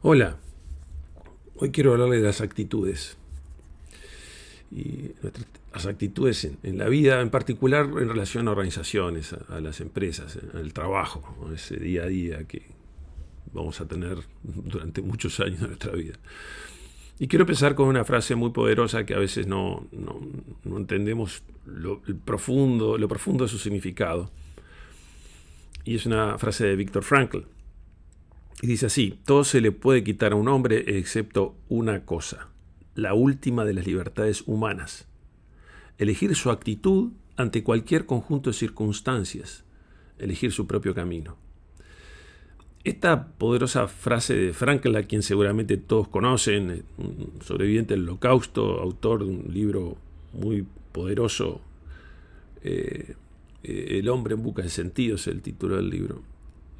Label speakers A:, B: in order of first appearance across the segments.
A: Hola, hoy quiero hablarle de las actitudes. Y las actitudes en, la vida, en particular en relación a organizaciones, a, las empresas, al trabajo, ese día a día que vamos a tener durante muchos años de nuestra vida. Y quiero empezar con una frase muy poderosa que a veces no, entendemos lo, profundo, lo profundo de su significado. Y es una frase de Viktor Frankl y dice así, todo se le puede quitar a un hombre excepto una cosa, la última de las libertades humanas, elegir su actitud ante cualquier conjunto de circunstancias, elegir su propio camino. Esta poderosa frase de Frankl, a quien seguramente todos conocen, un sobreviviente del holocausto, autor de un libro muy poderoso, eh, eh, El hombre en busca de sentido es el título del libro.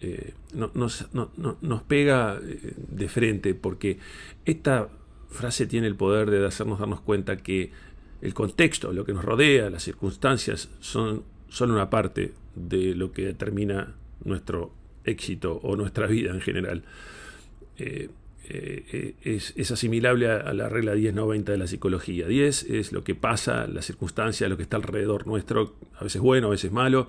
A: Eh, nos, pega eh, de frente porque esta frase tiene el poder de hacernos darnos cuenta que el contexto, lo que nos rodea, las circunstancias son solo una parte de lo que determina nuestro éxito o nuestra vida en general. Eh, es, es, asimilable a, la regla 10-90 de la psicología. 10 es lo que pasa, la circunstancia, lo que está alrededor nuestro, a veces bueno, a veces malo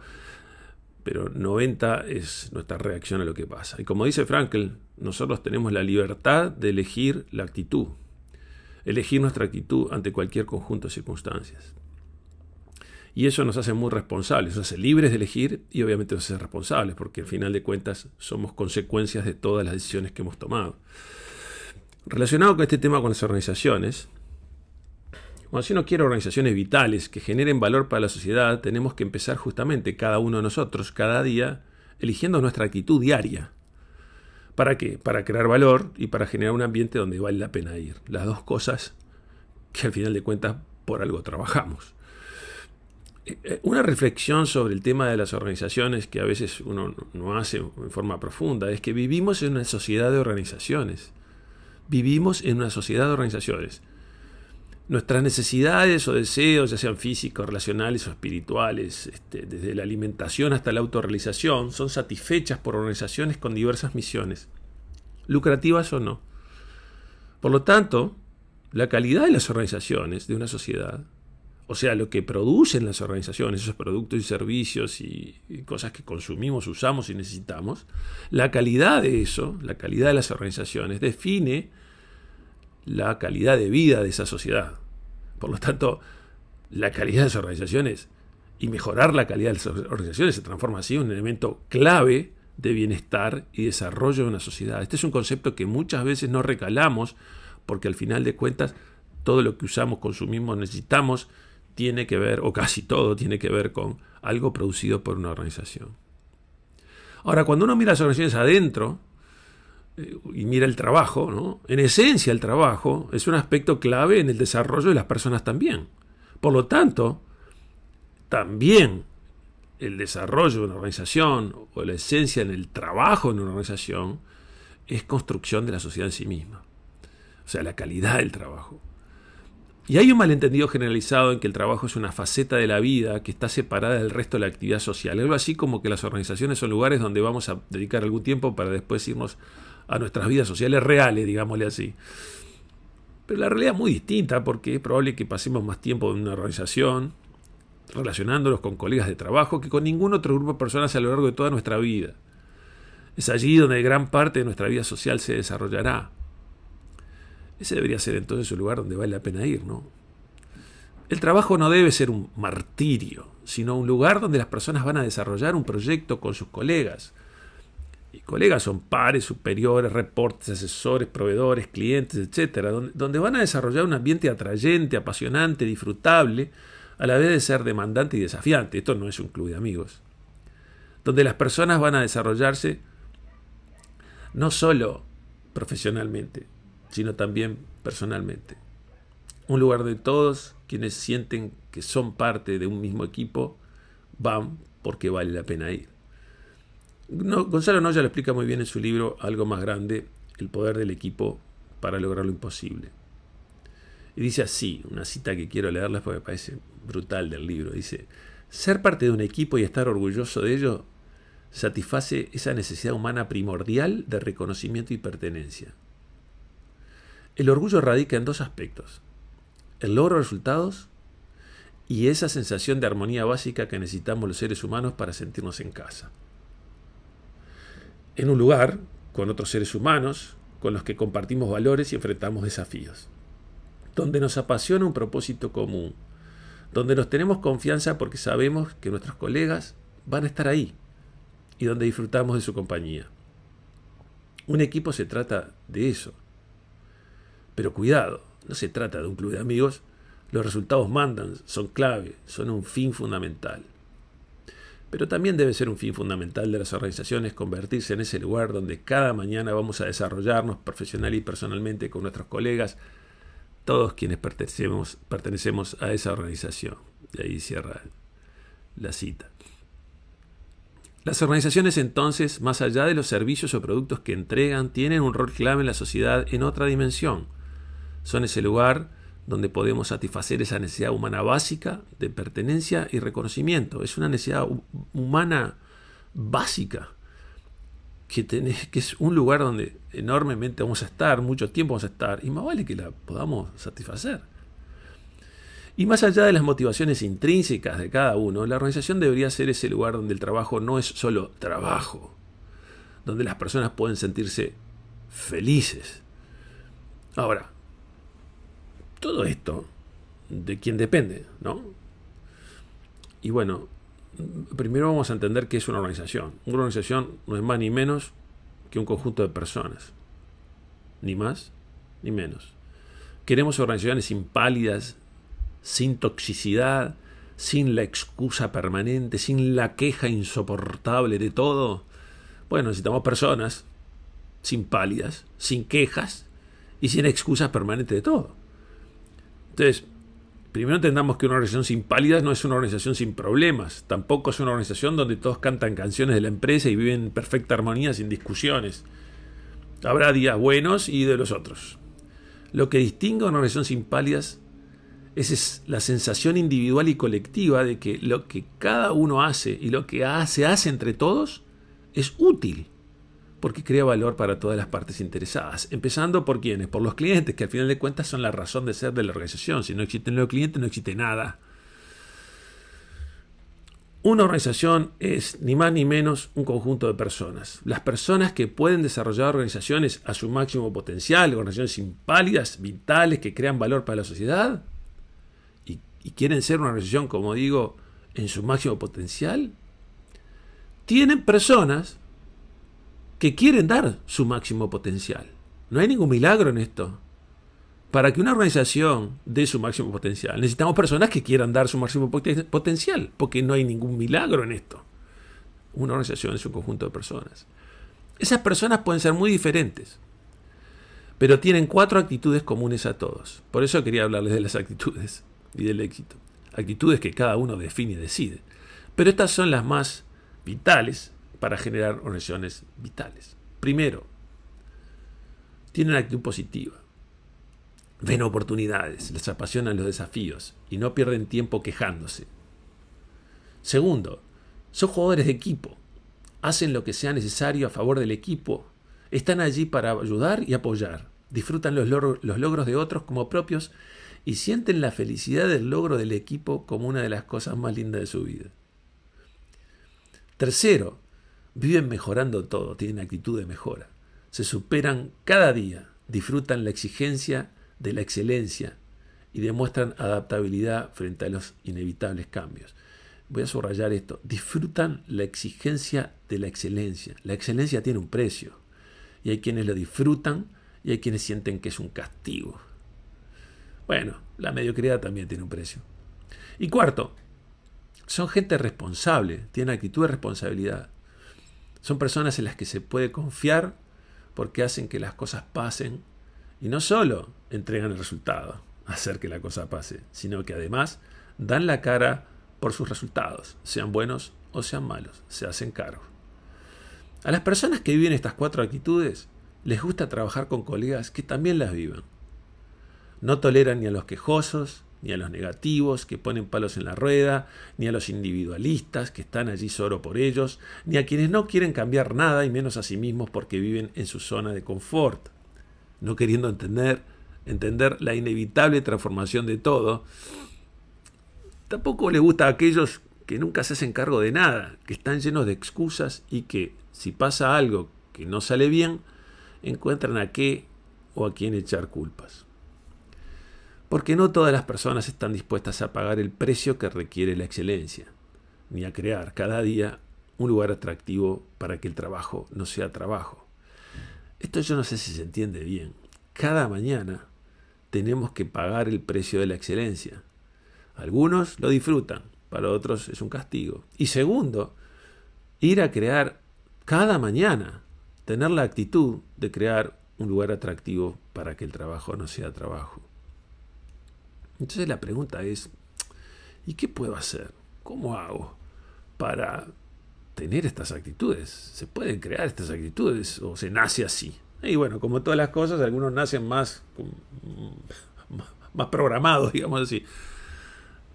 A: pero 90 es nuestra reacción a lo que pasa. Y como dice Frankel, nosotros tenemos la libertad de elegir la actitud, elegir nuestra actitud ante cualquier conjunto de circunstancias. Y eso nos hace muy responsables, nos hace libres de elegir y obviamente nos hace responsables, porque al final de cuentas somos consecuencias de todas las decisiones que hemos tomado. Relacionado con este tema con las organizaciones, cuando si uno quiere organizaciones vitales que generen valor para la sociedad, tenemos que empezar justamente cada uno de nosotros, cada día, eligiendo nuestra actitud diaria. ¿Para qué? Para crear valor y para generar un ambiente donde vale la pena ir. Las dos cosas que al final de cuentas por algo trabajamos. Eh, eh, una reflexión sobre el tema de las organizaciones que a veces uno no hace en forma profunda es que vivimos en una sociedad de organizaciones. Vivimos en una sociedad de organizaciones. Nuestras necesidades o deseos, ya sean físicos, relacionales o espirituales, este, desde la alimentación hasta la autorrealización, son satisfechas por organizaciones con diversas misiones, lucrativas o no. Por lo tanto, la calidad de las organizaciones de una sociedad, o sea, lo que producen las organizaciones, esos productos y servicios y, y cosas que consumimos, usamos y necesitamos, la calidad de eso, la calidad de las organizaciones, define la calidad de vida de esa sociedad. Por lo tanto, la calidad de las organizaciones y mejorar la calidad de las organizaciones se transforma así en un elemento clave de bienestar y desarrollo de una sociedad. Este es un concepto que muchas veces no recalamos porque al final de cuentas todo lo que usamos, consumimos, necesitamos tiene que ver, o casi todo tiene que ver con algo producido por una organización. Ahora, cuando uno mira las organizaciones adentro, y mira el trabajo, ¿no? en esencia el trabajo es un aspecto clave en el desarrollo de las personas también. Por lo tanto, también el desarrollo de una organización o la esencia en el trabajo en una organización es construcción de la sociedad en sí misma. O sea, la calidad del trabajo. Y hay un malentendido generalizado en que el trabajo es una faceta de la vida que está separada del resto de la actividad social. Algo así como que las organizaciones son lugares donde vamos a dedicar algún tiempo para después irnos a nuestras vidas sociales reales, digámosle así. Pero la realidad es muy distinta porque es probable que pasemos más tiempo en una organización, relacionándonos con colegas de trabajo, que con ningún otro grupo de personas a lo largo de toda nuestra vida. Es allí donde gran parte de nuestra vida social se desarrollará. Ese debería ser entonces el lugar donde vale la pena ir, ¿no? El trabajo no debe ser un martirio, sino un lugar donde las personas van a desarrollar un proyecto con sus colegas, y colegas son pares, superiores, reportes, asesores, proveedores, clientes, etcétera, donde, van a desarrollar un ambiente atrayente, apasionante, disfrutable, a la vez de ser demandante y desafiante. Esto no es un club de amigos. Donde las personas van a desarrollarse no solo profesionalmente, sino también personalmente. Un lugar de todos quienes sienten que son parte de un mismo equipo van porque vale la pena ir. Gonzalo Noya lo explica muy bien en su libro Algo más grande, el poder del equipo para lograr lo imposible. Y dice así, una cita que quiero leerles porque me parece brutal del libro. Dice, ser parte de un equipo y estar orgulloso de ello satisface esa necesidad humana primordial de reconocimiento y pertenencia. El orgullo radica en dos aspectos. El logro de resultados y esa sensación de armonía básica que necesitamos los seres humanos para sentirnos en casa. En un lugar, con otros seres humanos, con los que compartimos valores y enfrentamos desafíos. Donde nos apasiona un propósito común. Donde nos tenemos confianza porque sabemos que nuestros colegas van a estar ahí. Y donde disfrutamos de su compañía. Un equipo se trata de eso. Pero cuidado, no se trata de un club de amigos. Los resultados mandan, son clave, son un fin fundamental. Pero también debe ser un fin fundamental de las organizaciones convertirse en ese lugar donde cada mañana vamos a desarrollarnos profesional y personalmente con nuestros colegas, todos quienes pertenecemos, pertenecemos a esa organización. Y ahí cierra la cita. Las organizaciones entonces, más allá de los servicios o productos que entregan, tienen un rol clave en la sociedad en otra dimensión. Son ese lugar donde podemos satisfacer esa necesidad humana básica de pertenencia y reconocimiento. Es una necesidad humana básica, que, que es un lugar donde enormemente vamos a estar, mucho tiempo vamos a estar, y más vale que la podamos satisfacer. Y más allá de las motivaciones intrínsecas de cada uno, la organización debería ser ese lugar donde el trabajo no es solo trabajo, donde las personas pueden sentirse felices. Ahora, todo esto, ¿de quién depende? ¿no? Y bueno, primero vamos a entender qué es una organización. Una organización no es más ni menos que un conjunto de personas. Ni más ni menos. Queremos organizaciones impálidas, sin toxicidad, sin la excusa permanente, sin la queja insoportable de todo. Bueno, necesitamos personas sin pálidas, sin quejas y sin excusas permanentes de todo. Entonces, primero entendamos que una organización sin pálidas no es una organización sin problemas, tampoco es una organización donde todos cantan canciones de la empresa y viven en perfecta armonía sin discusiones. Habrá días buenos y de los otros. Lo que distingue a una organización sin pálidas es la sensación individual y colectiva de que lo que cada uno hace y lo que se hace entre todos es útil porque crea valor para todas las partes interesadas. Empezando por quienes, por los clientes, que al final de cuentas son la razón de ser de la organización. Si no existen los clientes, no existe nada. Una organización es ni más ni menos un conjunto de personas. Las personas que pueden desarrollar organizaciones a su máximo potencial, organizaciones impálidas, vitales, que crean valor para la sociedad y, y quieren ser una organización, como digo, en su máximo potencial, tienen personas que quieren dar su máximo potencial. No hay ningún milagro en esto. Para que una organización dé su máximo potencial, necesitamos personas que quieran dar su máximo potencial, porque no hay ningún milagro en esto. Una organización es un conjunto de personas. Esas personas pueden ser muy diferentes, pero tienen cuatro actitudes comunes a todos. Por eso quería hablarles de las actitudes y del éxito. Actitudes que cada uno define y decide. Pero estas son las más vitales para generar organizaciones vitales. Primero, tienen actitud positiva. Ven oportunidades, les apasionan los desafíos y no pierden tiempo quejándose. Segundo, son jugadores de equipo. Hacen lo que sea necesario a favor del equipo. Están allí para ayudar y apoyar. Disfrutan los, los logros de otros como propios y sienten la felicidad del logro del equipo como una de las cosas más lindas de su vida. Tercero, Viven mejorando todo, tienen actitud de mejora. Se superan cada día, disfrutan la exigencia de la excelencia y demuestran adaptabilidad frente a los inevitables cambios. Voy a subrayar esto. Disfrutan la exigencia de la excelencia. La excelencia tiene un precio. Y hay quienes lo disfrutan y hay quienes sienten que es un castigo. Bueno, la mediocridad también tiene un precio. Y cuarto, son gente responsable, tienen actitud de responsabilidad. Son personas en las que se puede confiar porque hacen que las cosas pasen y no solo entregan el resultado, hacer que la cosa pase, sino que además dan la cara por sus resultados, sean buenos o sean malos, se hacen cargo. A las personas que viven estas cuatro actitudes les gusta trabajar con colegas que también las viven. No toleran ni a los quejosos, ni a los negativos que ponen palos en la rueda, ni a los individualistas que están allí solo por ellos, ni a quienes no quieren cambiar nada y menos a sí mismos porque viven en su zona de confort, no queriendo entender entender la inevitable transformación de todo, tampoco le gusta a aquellos que nunca se hacen cargo de nada, que están llenos de excusas y que si pasa algo que no sale bien, encuentran a qué o a quién echar culpas. Porque no todas las personas están dispuestas a pagar el precio que requiere la excelencia, ni a crear cada día un lugar atractivo para que el trabajo no sea trabajo. Esto yo no sé si se entiende bien. Cada mañana tenemos que pagar el precio de la excelencia. Algunos lo disfrutan, para otros es un castigo. Y segundo, ir a crear cada mañana, tener la actitud de crear un lugar atractivo para que el trabajo no sea trabajo. Entonces la pregunta es, ¿y qué puedo hacer? ¿Cómo hago para tener estas actitudes? ¿Se pueden crear estas actitudes o se nace así? Y bueno, como todas las cosas, algunos nacen más, más programados, digamos así.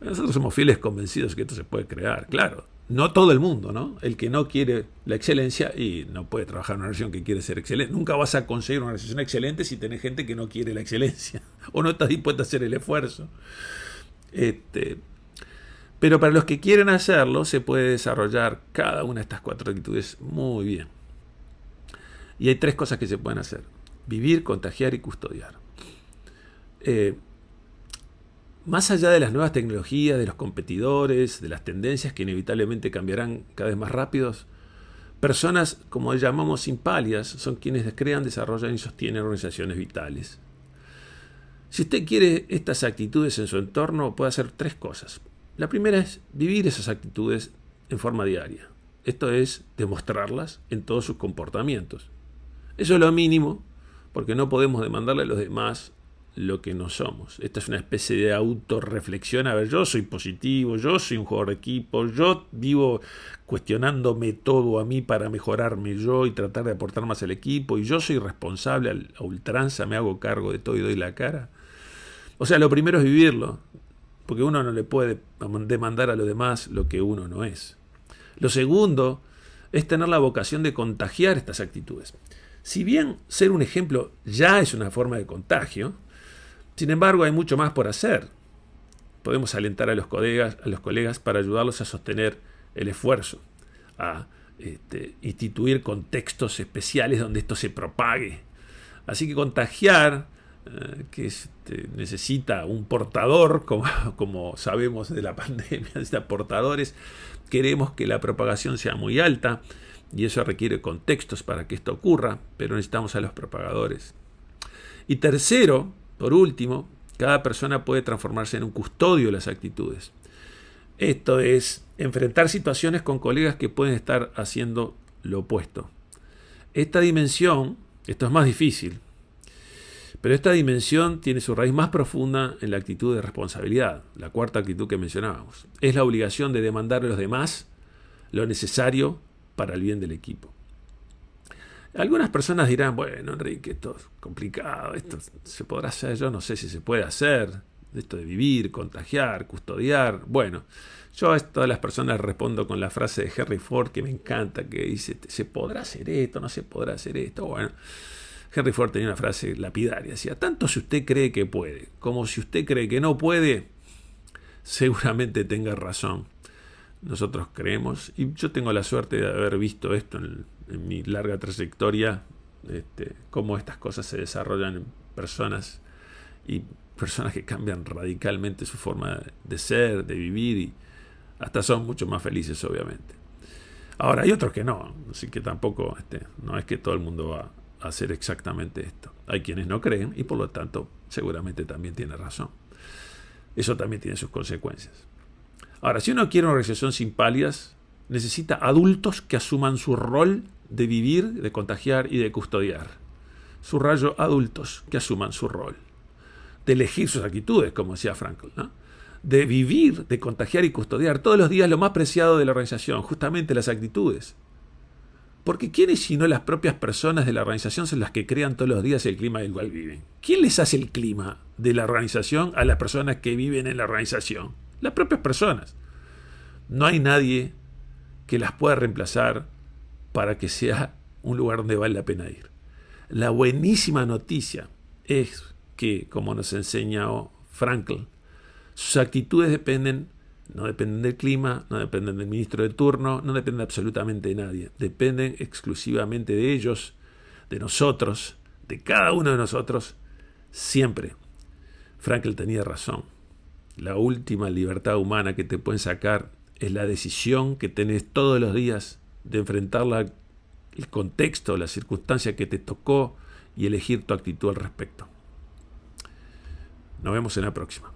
A: Nosotros somos fieles convencidos que esto se puede crear, claro no todo el mundo, ¿no? El que no quiere la excelencia y no puede trabajar en una organización que quiere ser excelente. Nunca vas a conseguir una organización excelente si tenés gente que no quiere la excelencia o no está dispuesta a hacer el esfuerzo. Este, pero para los que quieren hacerlo, se puede desarrollar cada una de estas cuatro actitudes muy bien. Y hay tres cosas que se pueden hacer. Vivir, contagiar y custodiar. Eh, más allá de las nuevas tecnologías, de los competidores, de las tendencias que inevitablemente cambiarán cada vez más rápidos, personas, como llamamos impalias, son quienes crean, desarrollan y sostienen organizaciones vitales. Si usted quiere estas actitudes en su entorno, puede hacer tres cosas. La primera es vivir esas actitudes en forma diaria. Esto es demostrarlas en todos sus comportamientos. Eso es lo mínimo, porque no podemos demandarle a los demás lo que no somos. Esta es una especie de autorreflexión. A ver, yo soy positivo, yo soy un jugador de equipo, yo vivo cuestionándome todo a mí para mejorarme yo y tratar de aportar más al equipo, y yo soy responsable a ultranza, me hago cargo de todo y doy la cara. O sea, lo primero es vivirlo, porque uno no le puede demandar a los demás lo que uno no es. Lo segundo es tener la vocación de contagiar estas actitudes. Si bien ser un ejemplo ya es una forma de contagio, sin embargo, hay mucho más por hacer. Podemos alentar a los colegas, a los colegas para ayudarlos a sostener el esfuerzo, a este, instituir contextos especiales donde esto se propague. Así que contagiar, que este, necesita un portador, como, como, sabemos de la pandemia, necesita portadores, queremos que la propagación sea muy alta y eso requiere contextos para que esto ocurra, pero necesitamos a los propagadores. Y tercero, por último, cada persona puede transformarse en un custodio de las actitudes. Esto es enfrentar situaciones con colegas que pueden estar haciendo lo opuesto. Esta dimensión, esto es más difícil, pero esta dimensión tiene su raíz más profunda en la actitud de responsabilidad, la cuarta actitud que mencionábamos. Es la obligación de demandar a los demás lo necesario para el bien del equipo. Algunas personas dirán, bueno, Enrique, esto es complicado, esto se podrá hacer, yo no sé si se puede hacer, esto de vivir, contagiar, custodiar. Bueno, yo a todas las personas respondo con la frase de Henry Ford que me encanta, que dice, ¿se podrá hacer esto? ¿No se podrá hacer esto? Bueno, Henry Ford tenía una frase lapidaria, decía, tanto si usted cree que puede, como si usted cree que no puede, seguramente tenga razón. Nosotros creemos, y yo tengo la suerte de haber visto esto en mi larga trayectoria este, cómo estas cosas se desarrollan en personas y personas que cambian radicalmente su forma de ser, de vivir y hasta son mucho más felices obviamente. Ahora hay otros que no, así que tampoco este, no es que todo el mundo va hacer exactamente esto. Hay quienes no creen y por lo tanto seguramente también tiene razón. Eso también tiene sus consecuencias. Ahora, si uno quiere una organización sin palias, necesita adultos que asuman su rol de vivir, de contagiar y de custodiar. Subrayo adultos que asuman su rol. De elegir sus actitudes, como decía Frankl. De vivir, de contagiar y custodiar todos los días lo más preciado de la organización, justamente las actitudes. Porque ¿quiénes sino las propias personas de la organización son las que crean todos los días el clima del cual viven? ¿Quién les hace el clima de la organización a las personas que viven en la organización? Las propias personas. No hay nadie que las pueda reemplazar para que sea un lugar donde vale la pena ir. La buenísima noticia es que, como nos enseñó Frankl, sus actitudes dependen, no dependen del clima, no dependen del ministro de turno, no dependen absolutamente de nadie, dependen exclusivamente de ellos, de nosotros, de cada uno de nosotros, siempre. Frankl tenía razón. La última libertad humana que te pueden sacar es la decisión que tenés todos los días de enfrentar la, el contexto, la circunstancia que te tocó y elegir tu actitud al respecto. Nos vemos en la próxima.